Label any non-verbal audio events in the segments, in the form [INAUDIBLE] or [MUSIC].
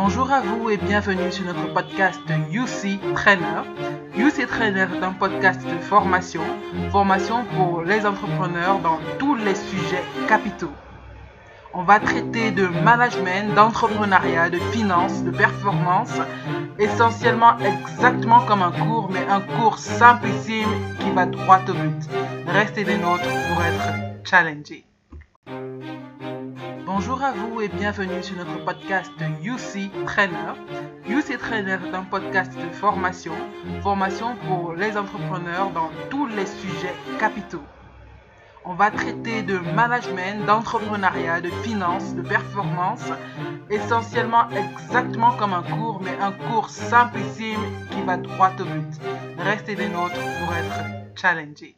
Bonjour à vous et bienvenue sur notre podcast UC Trainer. UC Trainer est un podcast de formation, formation pour les entrepreneurs dans tous les sujets capitaux. On va traiter de management, d'entrepreneuriat, de finances, de performance, essentiellement exactement comme un cours, mais un cours simplissime qui va droit au but. Restez des nôtres pour être challengés. Bonjour à vous et bienvenue sur notre podcast UC Trainer. UC Trainer est un podcast de formation, formation pour les entrepreneurs dans tous les sujets capitaux. On va traiter de management, d'entrepreneuriat, de finances, de performance, essentiellement exactement comme un cours, mais un cours simplissime qui va droit au but. Restez des nôtres pour être challengés.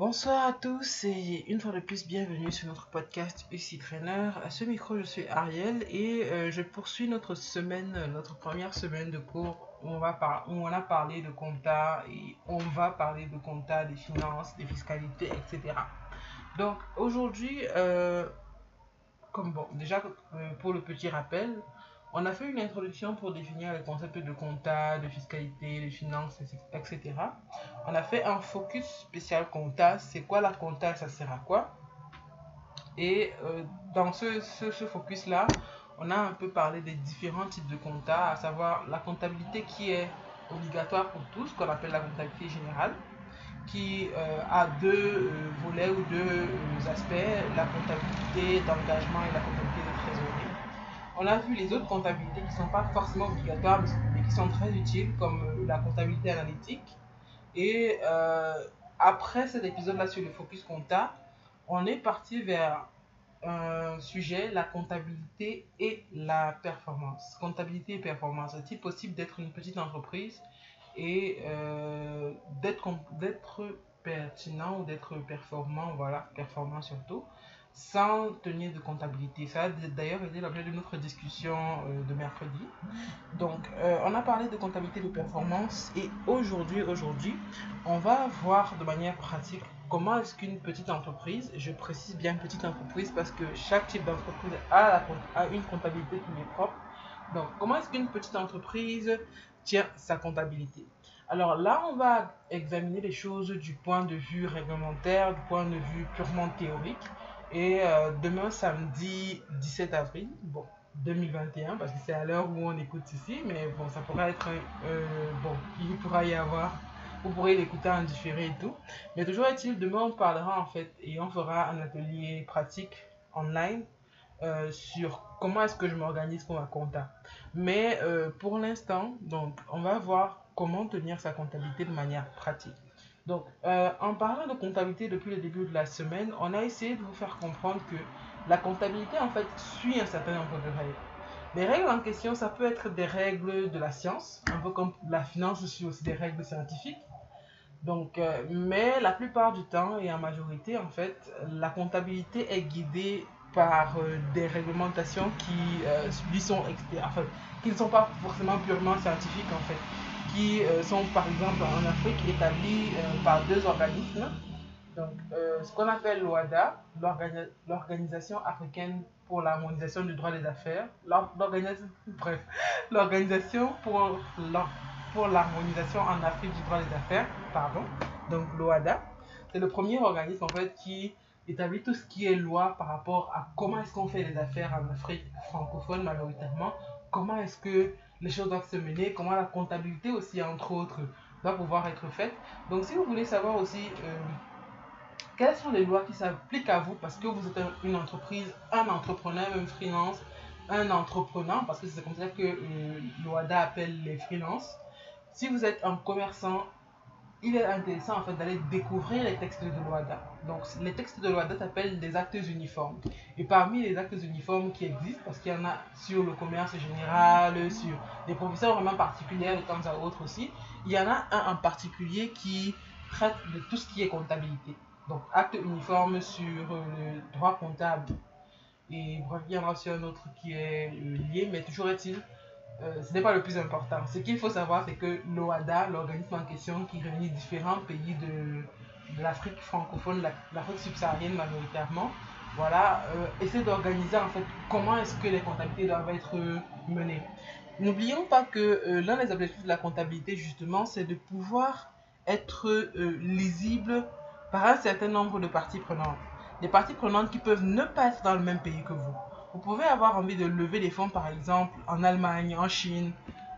Bonsoir à tous et une fois de plus bienvenue sur notre podcast UC Trainer. À ce micro je suis Ariel et euh, je poursuis notre semaine, notre première semaine de cours où on, va par on a parlé de compta et on va parler de compta, des finances, des fiscalités, etc. Donc aujourd'hui, euh, comme bon, déjà euh, pour le petit rappel, on a fait une introduction pour définir les concepts de compta, de fiscalité, de finances, etc. On a fait un focus spécial compta. C'est quoi la compta Ça sert à quoi? Et euh, dans ce, focus-là, on a un peu parlé des différents types de compta, à savoir la comptabilité qui est obligatoire pour tous, qu'on appelle la comptabilité générale, qui euh, a deux euh, volets ou deux aspects, la comptabilité d'engagement et la comptabilité on a vu les autres comptabilités qui ne sont pas forcément obligatoires, mais qui sont très utiles, comme euh, la comptabilité analytique. Et euh, après cet épisode-là sur le focus compta, on est parti vers un sujet, la comptabilité et la performance. Comptabilité et performance. Est-il possible d'être une petite entreprise et euh, d'être pertinent ou d'être performant, voilà, performant surtout, sans tenir de comptabilité. Ça a d'ailleurs été l'objet de notre discussion euh, de mercredi. Donc, euh, on a parlé de comptabilité de performance et aujourd'hui, aujourd'hui, on va voir de manière pratique comment est-ce qu'une petite entreprise, je précise bien petite entreprise parce que chaque type d'entreprise a, a une comptabilité qui lui est propre. Donc, comment est-ce qu'une petite entreprise tient sa comptabilité? Alors là, on va examiner les choses du point de vue réglementaire, du point de vue purement théorique. Et euh, demain, samedi 17 avril, bon, 2021, parce que c'est à l'heure où on écoute ici, mais bon, ça pourrait être, euh, bon, il pourra y avoir, vous pourrez l'écouter en différé et tout. Mais toujours est-il, demain, on parlera en fait, et on fera un atelier pratique online euh, sur comment est-ce que je m'organise pour ma compta. Mais pour l'instant, donc, on va voir comment tenir sa comptabilité de manière pratique. Donc, euh, en parlant de comptabilité depuis le début de la semaine, on a essayé de vous faire comprendre que la comptabilité, en fait, suit un certain nombre de règles. Les règles en question, ça peut être des règles de la science, un peu comme la finance suit aussi des règles scientifiques. Donc, euh, mais la plupart du temps et en majorité, en fait, la comptabilité est guidée par euh, des réglementations qui qui ne sont pas forcément purement scientifiques en fait qui euh, sont par exemple en Afrique établis euh, par deux organismes. Donc, euh, ce qu'on appelle l'OADA, l'Organisation africaine pour l'harmonisation du droit des affaires, [LAUGHS] l'Organisation pour pour l'harmonisation en Afrique du droit des affaires, pardon, donc l'OADA, c'est le premier organisme en fait qui établit tout ce qui est loi par rapport à comment est-ce qu'on fait les affaires en Afrique francophone majoritairement, comment est-ce que les choses doivent se mener, comment la comptabilité aussi, entre autres, doit pouvoir être faite. Donc, si vous voulez savoir aussi euh, quelles sont les lois qui s'appliquent à vous, parce que vous êtes une entreprise, un entrepreneur, un freelance, un entrepreneur, parce que c'est comme ça que euh, l'OADA appelle les freelances. Si vous êtes un commerçant, il est intéressant en fait d'aller découvrir les textes de l'OADA. Donc les textes de l'OADA s'appellent des actes uniformes. Et parmi les actes uniformes qui existent, parce qu'il y en a sur le commerce général, sur des professeurs vraiment particuliers de temps à autre aussi, il y en a un en particulier qui traite de tout ce qui est comptabilité. Donc acte uniforme sur le droit comptable. Et bref, il y en a aussi un autre qui est lié, mais toujours est-il euh, ce n'est pas le plus important. Ce qu'il faut savoir, c'est que l'OADA, l'organisme en question qui réunit différents pays de, l'Afrique francophone, l'Afrique subsaharienne majoritairement, voilà, essayer d'organiser en fait comment est-ce que les comptabilités doivent être menées. N'oublions pas que l'un des objectifs de la comptabilité, justement, c'est de pouvoir être lisible par un certain nombre de parties prenantes. Des parties prenantes qui peuvent ne pas être dans le même pays que vous. Vous pouvez avoir envie de lever des fonds, par exemple, en Allemagne, en Chine,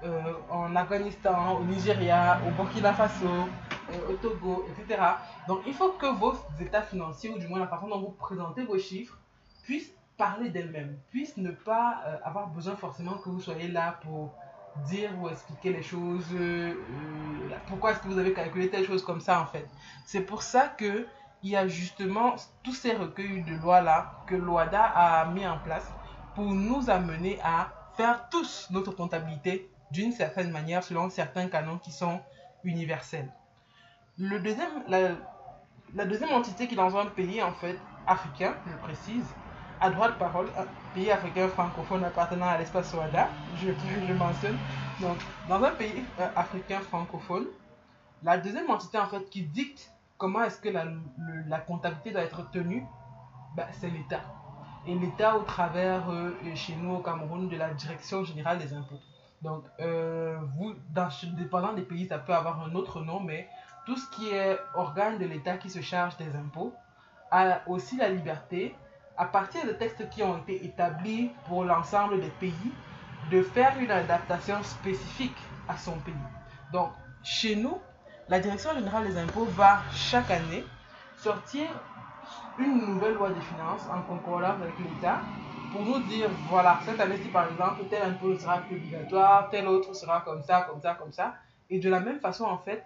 euh, en Afghanistan, au Nigeria, au Burkina Faso, euh, au Togo, etc. Donc, il faut que vos états financiers, ou du moins la façon dont vous présentez vos chiffres, puissent parler d'elles-mêmes, puissent ne pas euh, avoir besoin forcément que vous soyez là pour dire ou expliquer les choses, pourquoi est-ce que vous avez calculé telle chose comme ça en fait. C'est pour ça que il y a justement tous ces recueils de lois-là que l'OADA a mis en place pour nous amener à faire tous notre comptabilité d'une certaine manière selon certains canons qui sont universels. Le deuxième, la, deuxième entité qui dans un pays en fait africain, je précise, a droit de parole, un pays africain francophone appartenant à l'espace OADA, je, [LAUGHS] je mentionne. Donc, dans un pays euh, africain francophone, la deuxième entité en fait qui dicte comment est-ce que la, comptabilité doit être tenue, bah, c'est l'État. Et l'État au travers, euh, chez nous au Cameroun, de la Direction générale des impôts. Donc, euh, vous, dans, dépendant des pays, ça peut avoir un autre nom, mais tout ce qui est organe de l'État qui se charge des impôts a aussi la liberté, à partir de textes qui ont été établis pour l'ensemble des pays, de faire une adaptation spécifique à son pays. Donc, chez nous, la Direction générale des impôts va chaque année sortir une nouvelle loi des finances en concordance avec l'État pour nous dire, voilà, cette année-ci, par exemple, tel impôt sera obligatoire, tel autre sera comme ça, comme ça, comme ça. Et de la même façon, en fait,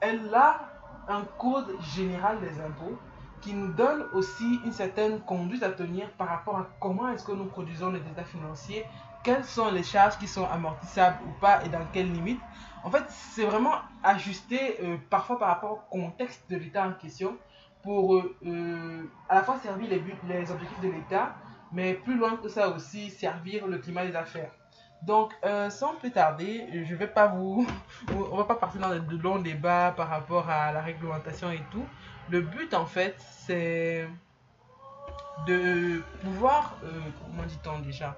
elle a un code général des impôts qui nous donne aussi une certaine conduite à tenir par rapport à comment est-ce que nous produisons les états financiers, quelles sont les charges qui sont amortissables ou pas et dans quelles limites. En fait, c'est vraiment ajusté euh, parfois par rapport au contexte de l'État en question pour euh, euh, à la fois servir les, buts, les objectifs de l'État, mais plus loin que ça aussi servir le climat des affaires. Donc, euh, sans plus tarder, je vais pas vous, [LAUGHS] on va pas partir dans de longs débats par rapport à la réglementation et tout. Le but, en fait, c'est de pouvoir, comment dit-on déjà?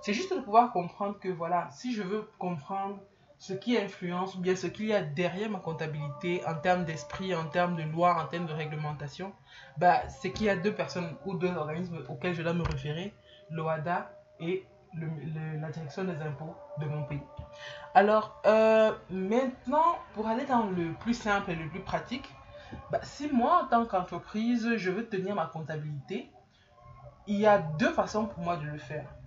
C'est juste de pouvoir comprendre que voilà, si je veux comprendre ce qui influence ou bien ce qu'il y a derrière ma comptabilité en termes d'esprit, en termes de loi, en termes de réglementation, bah, c'est qu'il y a deux personnes ou deux organismes auxquels je dois me référer, l'OADA et la direction des impôts de mon pays. Alors, euh, maintenant, pour aller dans le plus simple et le plus pratique, bah, si moi, en tant qu'entreprise, je veux tenir ma comptabilité, il y a deux façons pour moi de le faire.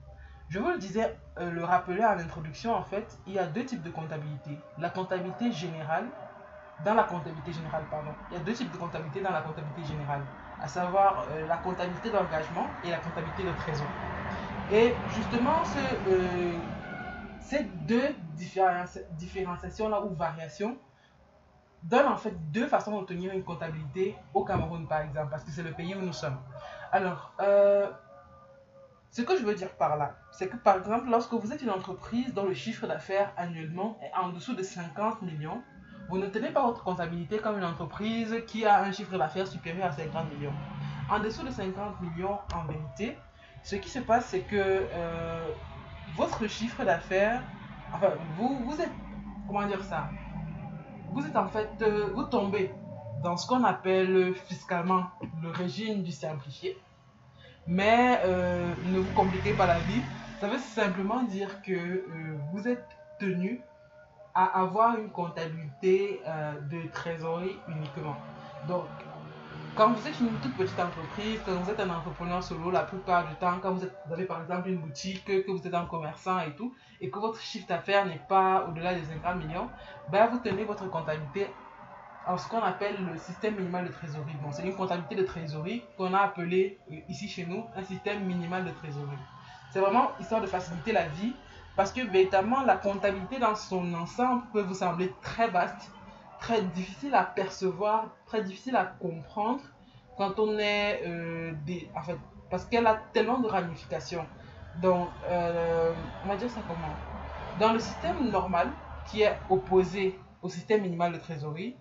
Je vous le disais, euh, le rappeler à l'introduction, en fait, il y a deux types de comptabilité. La comptabilité générale, dans la comptabilité générale, pardon. Il y a deux types de comptabilité dans la comptabilité générale, à savoir euh, la comptabilité d'engagement et la comptabilité de trésor. Et justement, euh, ces deux différenciations-là ou variations donnent en fait deux façons d'obtenir une comptabilité au Cameroun, par exemple, parce que c'est le pays où nous sommes. Alors, ce que je veux dire par là, c'est que par exemple, lorsque vous êtes une entreprise dont le chiffre d'affaires annuellement est en dessous de 50 millions, vous ne tenez pas votre comptabilité comme une entreprise qui a un chiffre d'affaires supérieur à 50 millions. En dessous de 50 millions, en vérité, ce qui se passe, c'est que euh, votre chiffre d'affaires, enfin, vous, êtes, comment dire ça Vous êtes en fait, euh, vous tombez dans ce qu'on appelle fiscalement le régime du simplifié mais euh, ne vous compliquez pas la vie. Ça veut simplement dire que euh, vous êtes tenu à avoir une comptabilité euh, de trésorerie uniquement. Donc, quand vous êtes une toute petite entreprise, quand vous êtes un entrepreneur solo, la plupart du temps, quand vous, avez par exemple une boutique, que vous êtes un commerçant et tout, et que votre chiffre d'affaires n'est pas au-delà des 50 millions, ben vous tenez votre comptabilité en ce qu'on appelle le système minimal de trésorerie. Bon, c'est une comptabilité de trésorerie qu'on a appelé euh, ici chez nous un système minimal de trésorerie. C'est vraiment histoire de faciliter la vie parce que véritablement la comptabilité dans son ensemble peut vous sembler très vaste, très difficile à percevoir, très difficile à comprendre quand on est euh, parce qu'elle a tellement de ramifications. Donc, euh, on va dire ça comment? Dans le système normal qui est opposé au système minimal de trésorerie,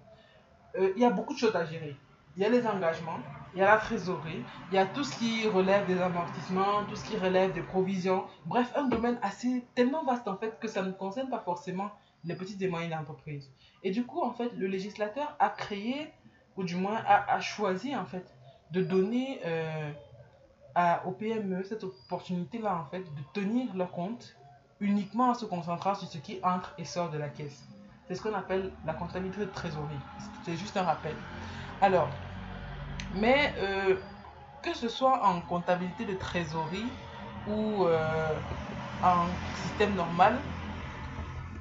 euh, il y a beaucoup de choses à gérer. Il y a les engagements, il y a la trésorerie, il y a tout ce qui relève des amortissements, tout ce qui relève des provisions. Bref, un domaine assez tellement vaste en fait que ça ne concerne pas forcément les petites et moyennes entreprises. Et du coup, en fait, le législateur a créé, ou du moins a, choisi en fait, de donner euh, à, aux PME cette opportunité-là en fait de tenir leur compte uniquement en se concentrant sur ce qui entre et sort de la caisse. C'est ce qu'on appelle la comptabilité de trésorerie. C'est juste un rappel. Alors, mais euh, que ce soit en comptabilité de trésorerie ou euh, en système normal,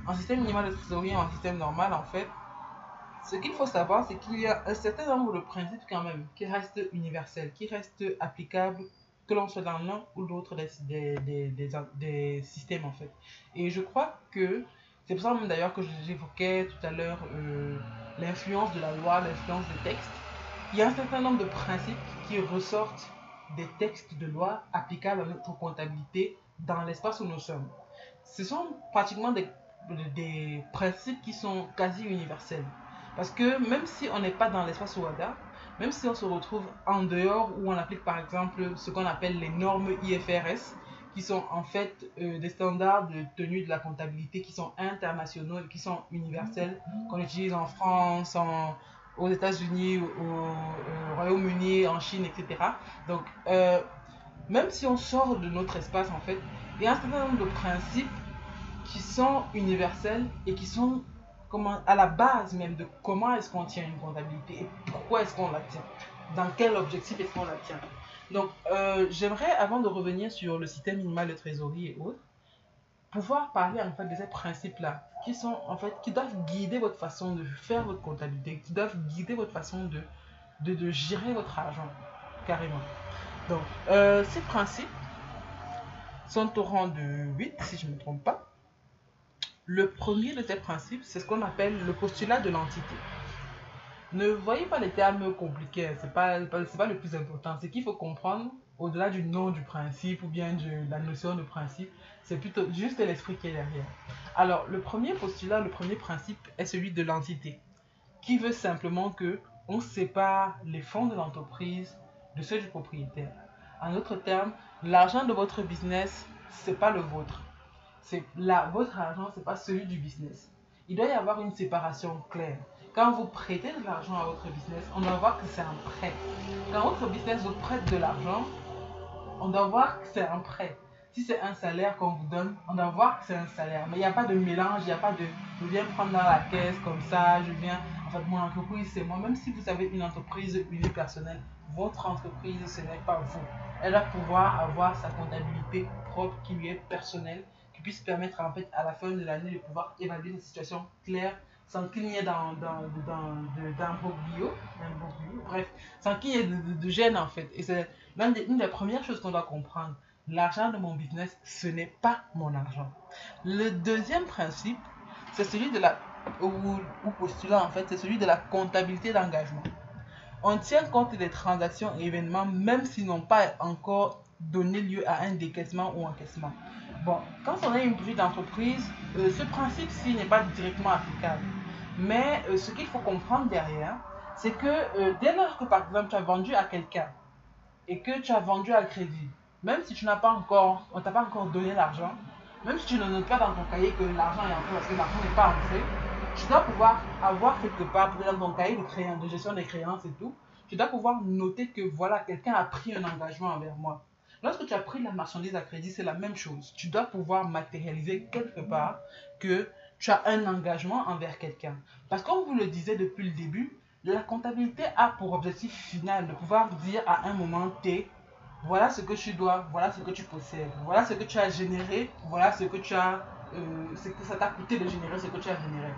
en système minimal de trésorerie en système normal, en fait, ce qu'il faut savoir, c'est qu'il y a un certain nombre de principes quand même qui restent universels, qui restent applicables, que l'on soit dans l'un ou l'autre des, des, des, des, systèmes, en fait. Et je crois que c'est pour ça même d'ailleurs que j'évoquais tout à l'heure euh, l'influence de la loi, l'influence des textes il y a un certain nombre de principes qui ressortent des textes de loi applicables à notre comptabilité dans l'espace où nous sommes. Ce sont pratiquement des, des principes qui sont quasi universels. Parce que même si on n'est pas dans l'espace OADA, même si on se retrouve en dehors où on applique par exemple ce qu'on appelle les normes IFRS, qui sont en fait euh, des standards de tenue de la comptabilité qui sont internationaux et qui sont universels, qu'on utilise en France, aux États-Unis, au, Royaume-Uni, en Chine, etc. Donc, euh, même si on sort de notre espace, en fait, il y a un certain nombre de principes qui sont universels et qui sont à la base même de comment est-ce qu'on tient une comptabilité et pourquoi est-ce qu'on la tient. Dans quel objectif est-ce qu'on la tient. Donc, euh, j'aimerais, avant de revenir sur le système minimal de trésorerie et autres, pouvoir parler en fait de ces principes-là qui sont en fait qui doivent guider votre façon de faire votre comptabilité, qui doivent guider votre façon de, de, de gérer votre argent carrément. Donc, euh, ces principes sont au rang de 8 si je ne me trompe pas. Le premier de ces principes, c'est ce qu'on appelle le postulat de l'entité. Ne voyez pas les termes compliqués, ce n'est pas, pas, le plus important. Ce qu'il faut comprendre, au-delà du nom du principe ou bien de la notion de principe, c'est plutôt juste l'esprit qui est derrière. Alors, le premier postulat, le premier principe est celui de l'entité, qui veut simplement que on sépare les fonds de l'entreprise de ceux du propriétaire. En d'autres termes, l'argent de votre business, c'est pas le vôtre. C'est votre argent, c'est pas celui du business. Il doit y avoir une séparation claire. Quand vous prêtez de l'argent à votre business, on doit voir que c'est un prêt. Quand votre business vous prête de l'argent, on doit voir que c'est un prêt. Si c'est un salaire qu'on vous donne, on doit voir que c'est un salaire. Mais il n'y a pas de mélange, il n'y a pas de je viens prendre dans la caisse comme ça, je viens. En fait, mon entreprise, c'est moi. Même si vous avez une entreprise unipersonnelle, votre entreprise, ce n'est pas vous. Elle va pouvoir avoir sa comptabilité propre qui lui est personnelle, qui puisse permettre en fait à la fin de l'année de pouvoir évaluer une situation claire ait dans, dans, dans, bio, bref, sans qu'il y ait de, de, de, gêne en fait. Et c'est l'une des premières choses qu'on doit comprendre l'argent de mon business, ce n'est pas mon argent. Le deuxième principe, c'est celui de la, ou, postulat en fait, c'est celui de la comptabilité d'engagement. On tient compte des transactions et événements même s'ils n'ont pas encore donné lieu à un décaissement ou encaissement. Bon, quand on a une petite entreprise, euh, ce principe-ci n'est pas directement applicable. Mais euh, ce qu'il faut comprendre derrière, c'est que euh, dès lors que par exemple tu as vendu à quelqu'un et que tu as vendu à crédit, même si tu n'as pas encore, on t'a pas encore donné l'argent, même si tu ne notes pas dans ton cahier que l'argent est entré parce que l'argent n'est pas entré, tu dois pouvoir avoir quelque part, dans ton cahier de, créance, de gestion des créances et tout, tu dois pouvoir noter que voilà, quelqu'un a pris un engagement envers moi. Lorsque tu as pris la marchandise à crédit, c'est la même chose. Tu dois pouvoir matérialiser quelque part que tu as un engagement envers quelqu'un. Parce que comme vous le disiez depuis le début, la comptabilité a pour objectif final de pouvoir dire à un moment T, voilà ce que tu dois, voilà ce que tu possèdes, voilà ce que tu as généré, voilà ce que tu as, euh, ce que ça t'a coûté de générer ce que tu as généré.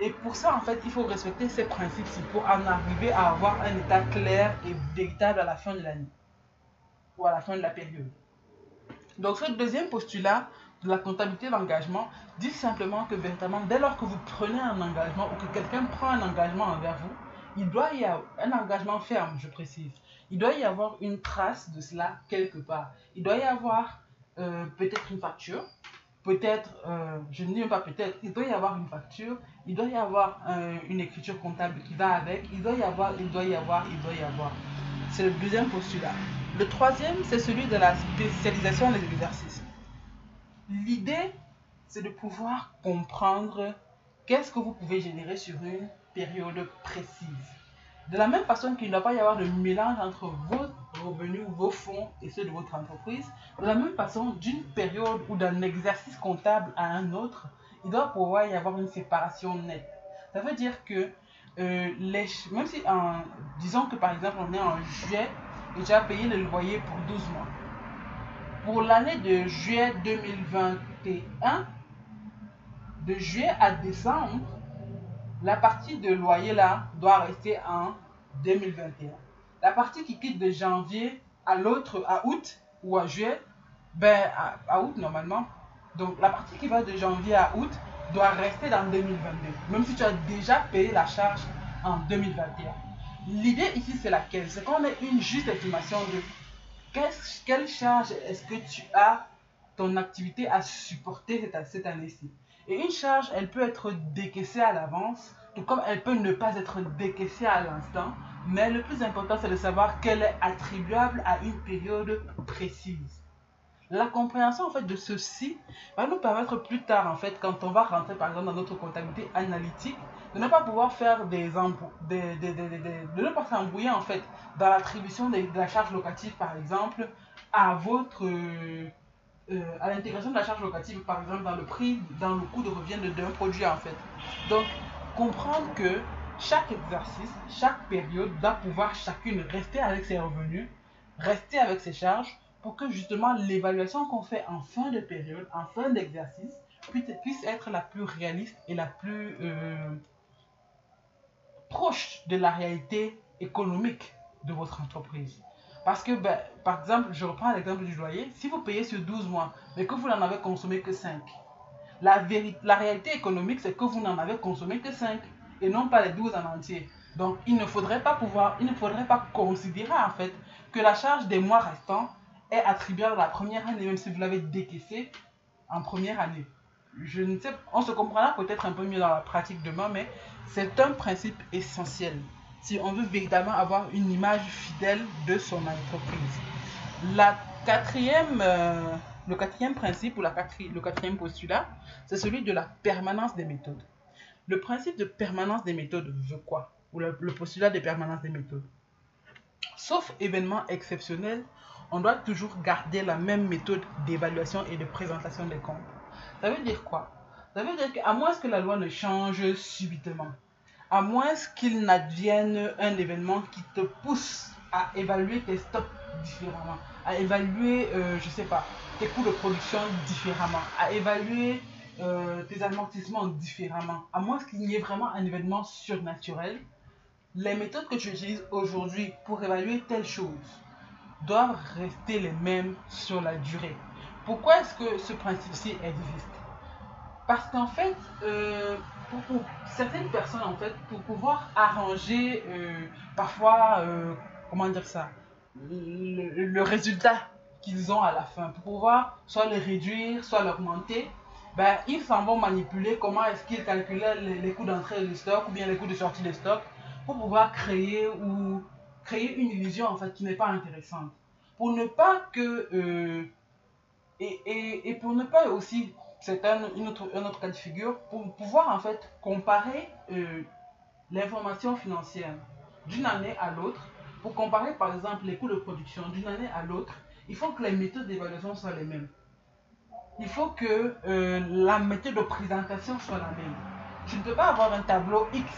Et pour ça, en fait, il faut respecter ces principes pour en arriver à avoir un état clair et véritable à la fin de l'année ou à la fin de la période. Donc, ce deuxième postulat la comptabilité d'engagement dit simplement que véritablement, dès lors que vous prenez un engagement ou que quelqu'un prend un engagement envers vous, il doit y avoir un engagement ferme, je précise il doit y avoir une trace de cela quelque part. Il doit y avoir euh, peut-être une facture, peut-être, euh, je ne dis pas peut-être, il doit y avoir une facture, il doit y avoir euh, une écriture comptable qui va avec, il doit y avoir, il doit y avoir, il doit y avoir. C'est le deuxième postulat. Le troisième, c'est celui de la spécialisation des exercices. L'idée, c'est de pouvoir comprendre qu'est-ce que vous pouvez générer sur une période précise. De la même façon qu'il ne doit pas y avoir de mélange entre vos revenus, vos fonds et ceux de votre entreprise, de la même façon, d'une période ou d'un exercice comptable à un autre, il doit pouvoir y avoir une séparation nette. Ça veut dire que euh, même si, en, disons que par exemple on est en juillet et tu as payé le loyer pour 12 mois. Pour l'année de juillet 2021, de juillet à décembre, la partie de loyer là doit rester en 2021. La partie qui quitte de janvier à l'autre, à août ou à juillet, ben à, août normalement. Donc la partie qui va de janvier à août doit rester dans 2022, même si tu as déjà payé la charge en 2021. L'idée ici c'est laquelle? C'est qu'on ait une juste estimation de quelle charge est-ce que tu as ton activité à supporter cette, cette année-ci? Et une charge, elle peut être décaissée à l'avance, tout comme elle peut ne pas être décaissée à l'instant. Mais le plus important, c'est de savoir qu'elle est attribuable à une période précise. La compréhension en fait de ceci va nous permettre plus tard en fait quand on va rentrer par exemple dans notre comptabilité analytique de ne pas pouvoir faire des, des, de ne pas s'embrouiller en fait dans l'attribution de, la charge locative par exemple à votre euh, à l'intégration de la charge locative, par exemple, dans le prix, dans le coût de revient d'un produit, en fait. Donc, comprendre que chaque exercice, chaque période doit pouvoir chacune rester avec ses revenus, rester avec ses charges, pour que justement l'évaluation qu'on fait en fin de période, en fin d'exercice, puisse être la plus réaliste et la plus euh, proche de la réalité économique de votre entreprise. Parce que, ben, par exemple, je reprends l'exemple du loyer. Si vous payez sur 12 mois, mais que vous n'en avez consommé que 5, la, la réalité économique, c'est que vous n'en avez consommé que 5 et non pas les 12 en entier. Donc, il ne faudrait pas pouvoir, il ne faudrait pas considérer en fait que la charge des mois restants est attribuable à la première année, même si vous l'avez décaissé en première année. Je ne sais, on se comprendra peut-être un peu mieux dans la pratique demain, mais c'est un principe essentiel si on veut véritablement avoir une image fidèle de son entreprise. La quatrième, euh, le quatrième principe ou le quatrième postulat, c'est celui de la permanence des méthodes. Le principe de permanence des méthodes veut quoi? Ou le, postulat de permanence des méthodes? Sauf événement exceptionnel, on doit toujours garder la même méthode d'évaluation et de présentation des comptes. Ça veut dire quoi? Ça veut dire qu'à moins que la loi ne change subitement, à moins qu'il n'advienne un événement qui te pousse à évaluer tes stocks différemment, à évaluer, euh, je sais pas, tes coûts de production différemment, à évaluer euh, tes amortissements différemment, à moins qu'il n'y ait vraiment un événement surnaturel, les méthodes que tu utilises aujourd'hui pour évaluer telle chose doivent rester les mêmes sur la durée. Pourquoi est-ce que ce principe-ci existe Parce qu'en fait, euh, pour, certaines personnes, en fait, pour pouvoir arranger euh, parfois, euh, comment dire ça, le, résultat qu'ils ont à la fin, pour pouvoir soit le réduire, soit l'augmenter, ben, ils s'en vont manipuler comment est-ce qu'ils calculent les, coûts d'entrée de stock ou bien les coûts de sortie de stock pour pouvoir créer ou créer une illusion en fait qui n'est pas intéressante. Pour ne pas que et, et, et, pour ne pas aussi c'est un, autre, un autre cas de figure pour pouvoir en fait comparer euh, l'information financière d'une année à l'autre. Pour comparer par exemple les coûts de production d'une année à l'autre, il faut que les méthodes d'évaluation soient les mêmes. Il faut que euh, la méthode de présentation soit la même. Tu ne peux pas avoir un tableau X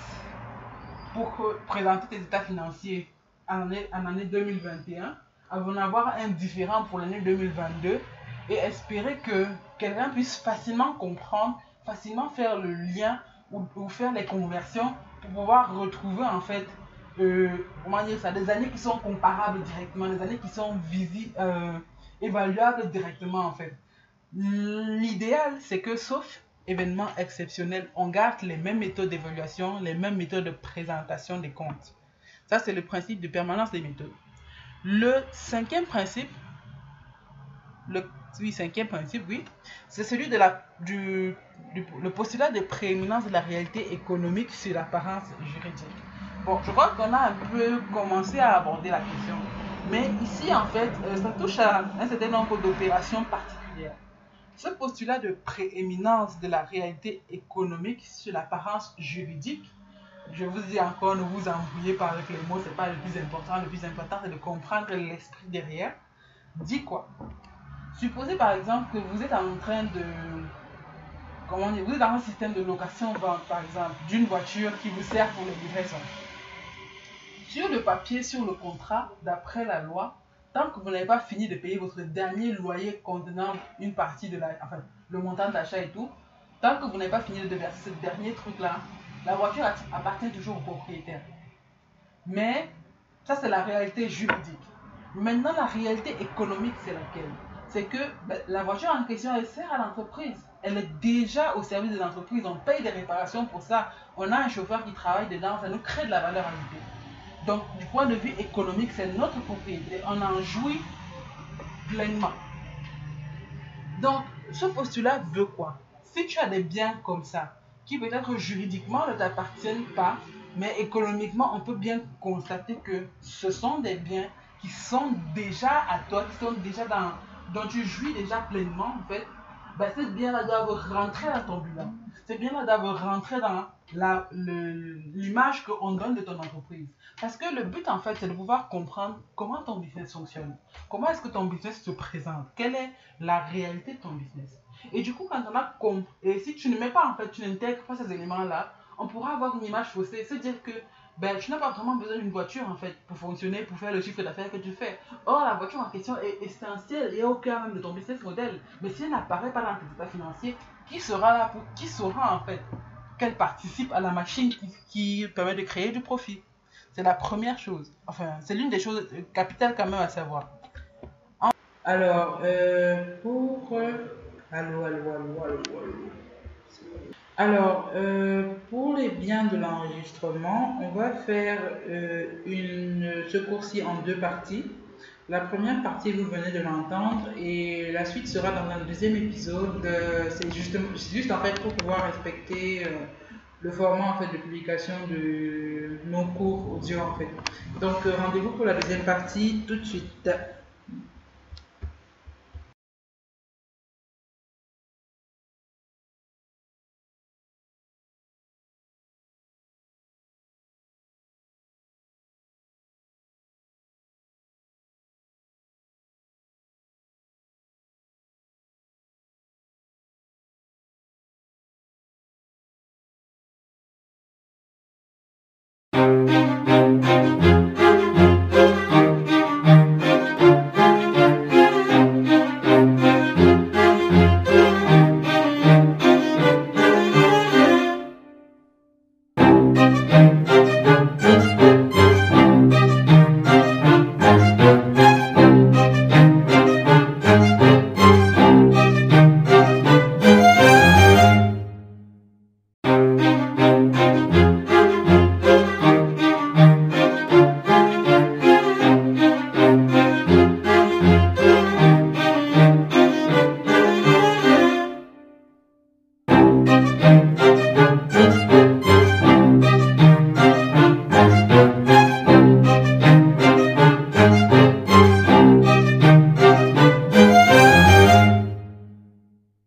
pour présenter tes états financiers en année, en année 2021 avant d'avoir un différent pour l'année 2022 et espérer que quelqu'un puisse facilement comprendre, facilement faire le lien ou, faire les conversions pour pouvoir retrouver en fait, euh, ça, des années qui sont comparables directement, des années qui sont visibles, euh, évaluables directement en fait. L'idéal, c'est que sauf événement exceptionnel, on garde les mêmes méthodes d'évaluation, les mêmes méthodes de présentation des comptes. Ça, c'est le principe de permanence des méthodes. Le cinquième principe, le oui, cinquième principe, oui, c'est celui de la, du, le postulat de prééminence de la réalité économique sur l'apparence juridique. Bon, je crois qu'on a un peu commencé à aborder la question. Mais ici, en fait, euh, ça touche à un certain nombre d'opérations particulières. Ce postulat de prééminence de la réalité économique sur l'apparence juridique, je vous dis encore, ne vous embrouillez pas avec les mots, c'est pas le plus important. Le plus important, c'est de comprendre l'esprit derrière. Dit quoi? Supposez par exemple que vous êtes en train de. Comment dire Vous êtes dans un système de location-vente, par exemple, d'une voiture qui vous sert pour les livraisons. Sur le papier, sur le contrat, d'après la loi, tant que vous n'avez pas fini de payer votre dernier loyer contenant une partie de la. Enfin, le montant d'achat et tout, tant que vous n'avez pas fini de verser ce dernier truc-là, la voiture appartient toujours au propriétaire. Mais ça, c'est la réalité juridique. Maintenant, la réalité économique, c'est laquelle? C'est que ben, la voiture en question, elle sert à l'entreprise. Elle est déjà au service de l'entreprise. On paye des réparations pour ça. On a un chauffeur qui travaille dedans. Ça nous crée de la valeur ajoutée. Donc, du point de vue économique, c'est notre propriété. On en jouit pleinement. Donc, ce postulat veut quoi? Si tu as des biens comme ça, qui peut-être juridiquement ne t'appartiennent pas, mais économiquement, on peut bien constater que ce sont des biens qui sont déjà à toi, qui sont déjà dans, dont tu jouis déjà pleinement, en fait, ben, ces biens-là doivent rentrer dans ton bilan. Ces biens-là doivent rentrer dans l'image qu'on donne de ton entreprise. Parce que le but, en fait, c'est de pouvoir comprendre comment ton business fonctionne. Comment est-ce que ton business se présente? Quelle est la réalité de ton business? Et du coup, quand on a compris, et si tu ne mets pas, en fait, tu n'intègres pas ces éléments-là, on pourra avoir une image faussée, se dire que ben, tu n'as pas vraiment besoin d'une voiture en fait pour fonctionner, pour faire le chiffre d'affaires que tu fais. Or, la voiture en question est essentielle et au cœur même de ton business model. Mais si elle n'apparaît pas dans tes états financiers, qui sera là pour qui saura en fait qu'elle participe à la machine qui, permet de créer du profit? C'est la première chose. Enfin, c'est l'une des choses capitales quand même à savoir. Alors, euh, pour. Allô, allô, allô, allô, allô. Alors, euh, pour les biens de l'enregistrement, on va faire euh, ce cours-ci en deux parties. La première partie, vous venez de l'entendre, et la suite sera dans un deuxième épisode. Euh, c'est juste, juste en fait pour pouvoir respecter le format en fait, de publication de nos cours audio en fait. Donc, rendez-vous pour la deuxième partie tout de suite.